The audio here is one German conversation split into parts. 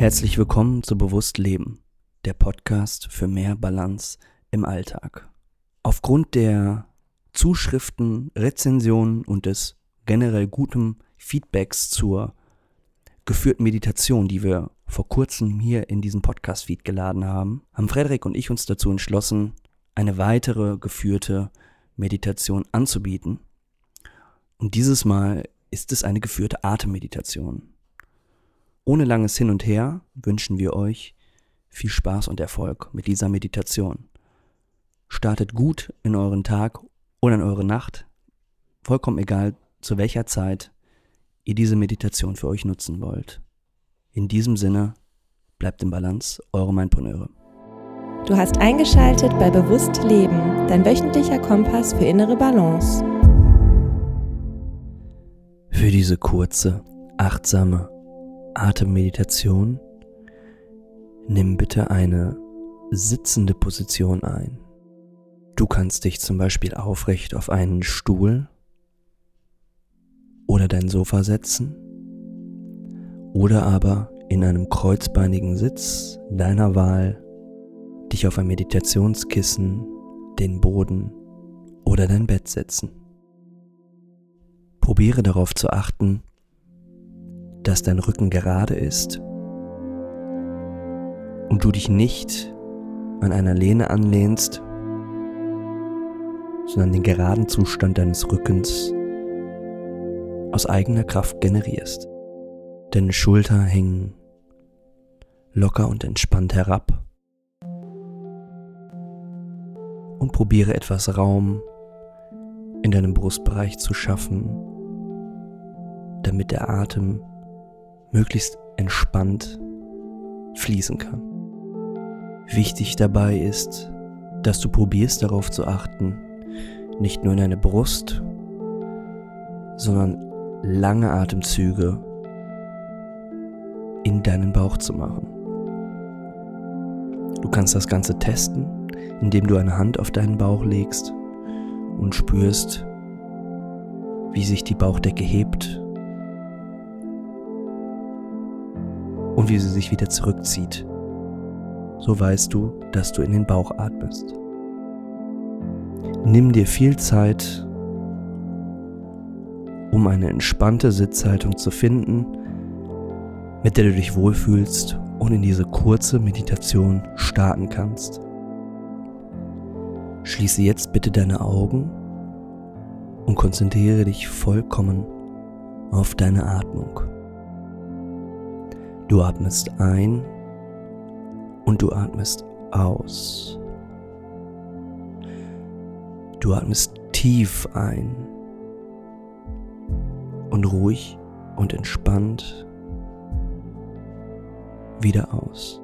Herzlich willkommen zu Bewusst Leben, der Podcast für mehr Balance im Alltag. Aufgrund der Zuschriften, Rezensionen und des generell guten Feedbacks zur geführten Meditation, die wir vor kurzem hier in diesen Podcast-Feed geladen haben, haben Frederik und ich uns dazu entschlossen, eine weitere geführte Meditation anzubieten. Und dieses Mal ist es eine geführte Atemmeditation. Ohne langes Hin und Her wünschen wir euch viel Spaß und Erfolg mit dieser Meditation. Startet gut in euren Tag oder in eure Nacht, vollkommen egal zu welcher Zeit ihr diese Meditation für euch nutzen wollt. In diesem Sinne, bleibt im Balance, eure Mindpreneure. Du hast eingeschaltet bei Bewusst Leben, dein wöchentlicher Kompass für innere Balance. Für diese kurze, achtsame Atemmeditation nimm bitte eine sitzende Position ein. Du kannst dich zum Beispiel aufrecht auf einen Stuhl oder dein Sofa setzen oder aber in einem kreuzbeinigen Sitz deiner Wahl dich auf ein Meditationskissen, den Boden oder dein Bett setzen. Probiere darauf zu achten, dass dein Rücken gerade ist und du dich nicht an einer Lehne anlehnst, sondern den geraden Zustand deines Rückens aus eigener Kraft generierst. Deine Schulter hängen locker und entspannt herab und probiere etwas Raum in deinem Brustbereich zu schaffen, damit der Atem möglichst entspannt fließen kann. Wichtig dabei ist, dass du probierst darauf zu achten, nicht nur in deine Brust, sondern lange Atemzüge in deinen Bauch zu machen. Du kannst das Ganze testen, indem du eine Hand auf deinen Bauch legst und spürst, wie sich die Bauchdecke hebt und wie sie sich wieder zurückzieht. So weißt du, dass du in den Bauch atmest. Nimm dir viel Zeit, um eine entspannte Sitzhaltung zu finden, mit der du dich wohlfühlst und in diese kurze Meditation starten kannst. Schließe jetzt bitte deine Augen und konzentriere dich vollkommen auf deine Atmung. Du atmest ein und du atmest aus. Du atmest tief ein und ruhig und entspannt wieder aus.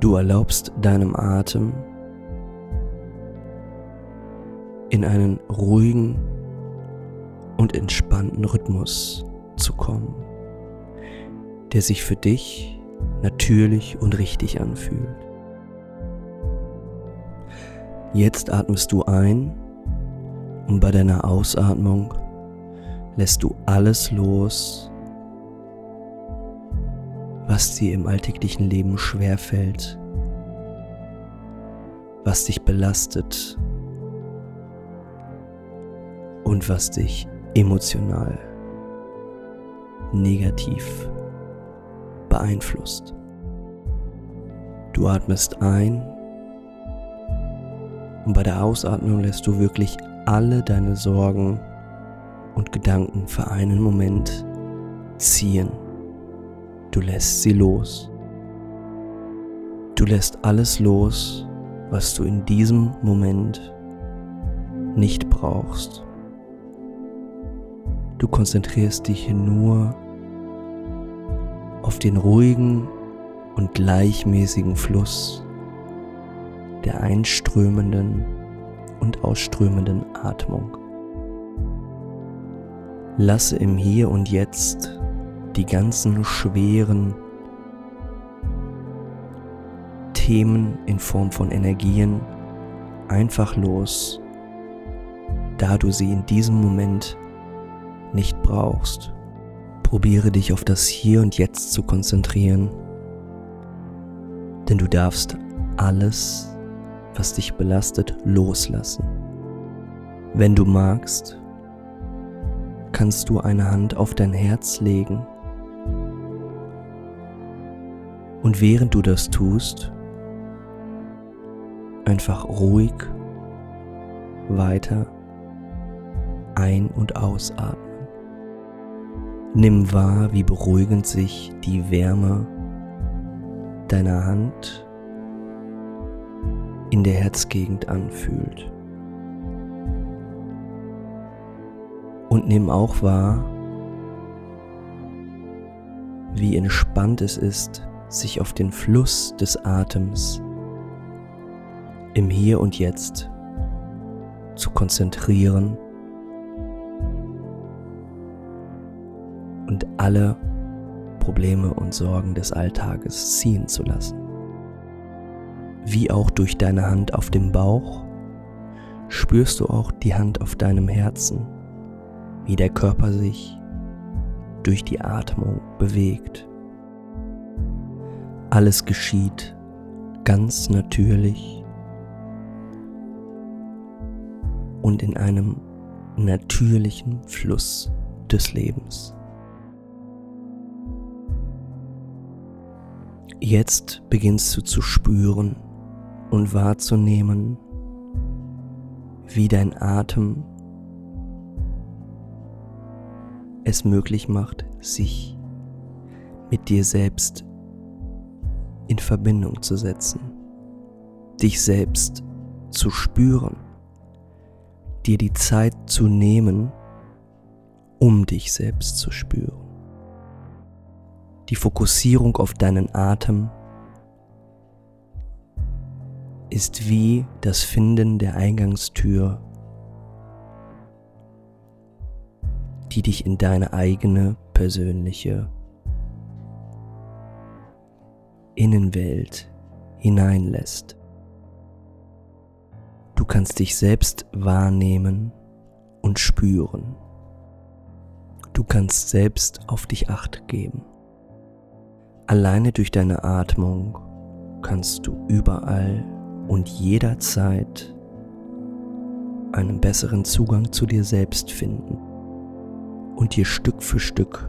Du erlaubst deinem Atem in einen ruhigen und entspannten Rhythmus zu kommen der sich für dich natürlich und richtig anfühlt. Jetzt atmest du ein und bei deiner Ausatmung lässt du alles los, was dir im alltäglichen Leben schwerfällt, was dich belastet und was dich emotional negativ beeinflusst. Du atmest ein und bei der Ausatmung lässt du wirklich alle deine Sorgen und Gedanken für einen Moment ziehen. Du lässt sie los. Du lässt alles los, was du in diesem Moment nicht brauchst. Du konzentrierst dich nur auf den ruhigen und gleichmäßigen Fluss der einströmenden und ausströmenden Atmung. Lasse im Hier und Jetzt die ganzen schweren Themen in Form von Energien einfach los, da du sie in diesem Moment nicht brauchst. Probiere dich auf das Hier und Jetzt zu konzentrieren, denn du darfst alles, was dich belastet, loslassen. Wenn du magst, kannst du eine Hand auf dein Herz legen und während du das tust, einfach ruhig weiter ein- und ausatmen. Nimm wahr, wie beruhigend sich die Wärme deiner Hand in der Herzgegend anfühlt. Und nimm auch wahr, wie entspannt es ist, sich auf den Fluss des Atems im Hier und Jetzt zu konzentrieren alle Probleme und Sorgen des Alltages ziehen zu lassen. Wie auch durch deine Hand auf dem Bauch spürst du auch die Hand auf deinem Herzen, wie der Körper sich durch die Atmung bewegt. Alles geschieht ganz natürlich und in einem natürlichen Fluss des Lebens. Jetzt beginnst du zu spüren und wahrzunehmen, wie dein Atem es möglich macht, sich mit dir selbst in Verbindung zu setzen, dich selbst zu spüren, dir die Zeit zu nehmen, um dich selbst zu spüren die Fokussierung auf deinen Atem ist wie das Finden der Eingangstür, die dich in deine eigene persönliche Innenwelt hineinlässt. Du kannst dich selbst wahrnehmen und spüren. Du kannst selbst auf dich acht geben. Alleine durch deine Atmung kannst du überall und jederzeit einen besseren Zugang zu dir selbst finden und dir Stück für Stück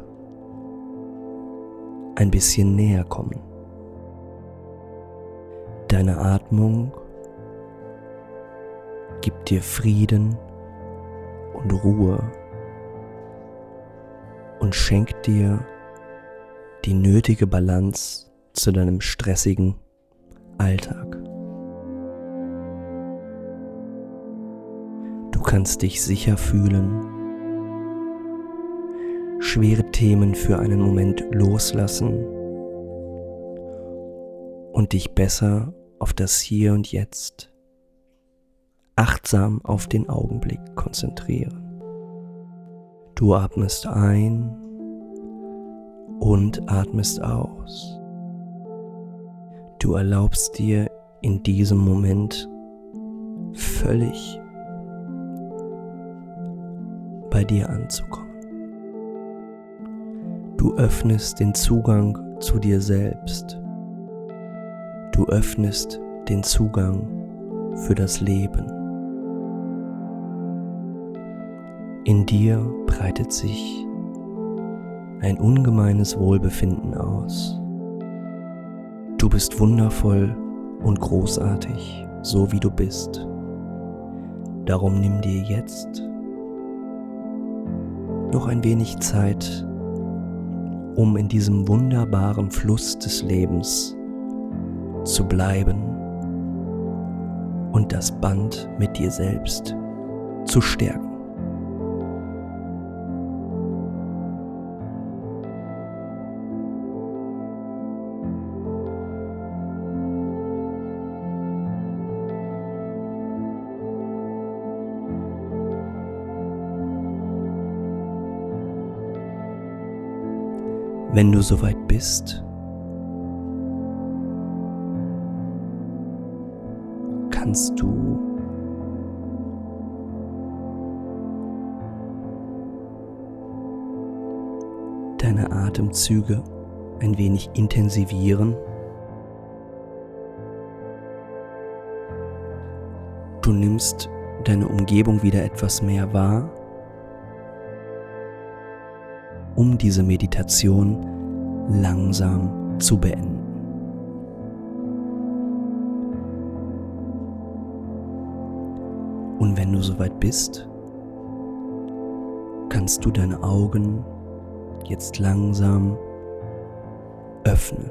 ein bisschen näher kommen. Deine Atmung gibt dir Frieden und Ruhe und schenkt dir die nötige Balance zu deinem stressigen Alltag. Du kannst dich sicher fühlen, schwere Themen für einen Moment loslassen und dich besser auf das Hier und Jetzt achtsam auf den Augenblick konzentrieren. Du atmest ein und atmest aus. Du erlaubst dir in diesem Moment völlig bei dir anzukommen. Du öffnest den Zugang zu dir selbst. Du öffnest den Zugang für das Leben. In dir breitet sich ein ungemeines Wohlbefinden aus. Du bist wundervoll und großartig, so wie du bist. Darum nimm dir jetzt noch ein wenig Zeit, um in diesem wunderbaren Fluss des Lebens zu bleiben und das Band mit dir selbst zu stärken. Wenn du soweit bist, kannst du deine Atemzüge ein wenig intensivieren. Du nimmst deine Umgebung wieder etwas mehr wahr, um diese Meditation langsam zu beenden. Und wenn du soweit bist, kannst du deine Augen jetzt langsam öffnen.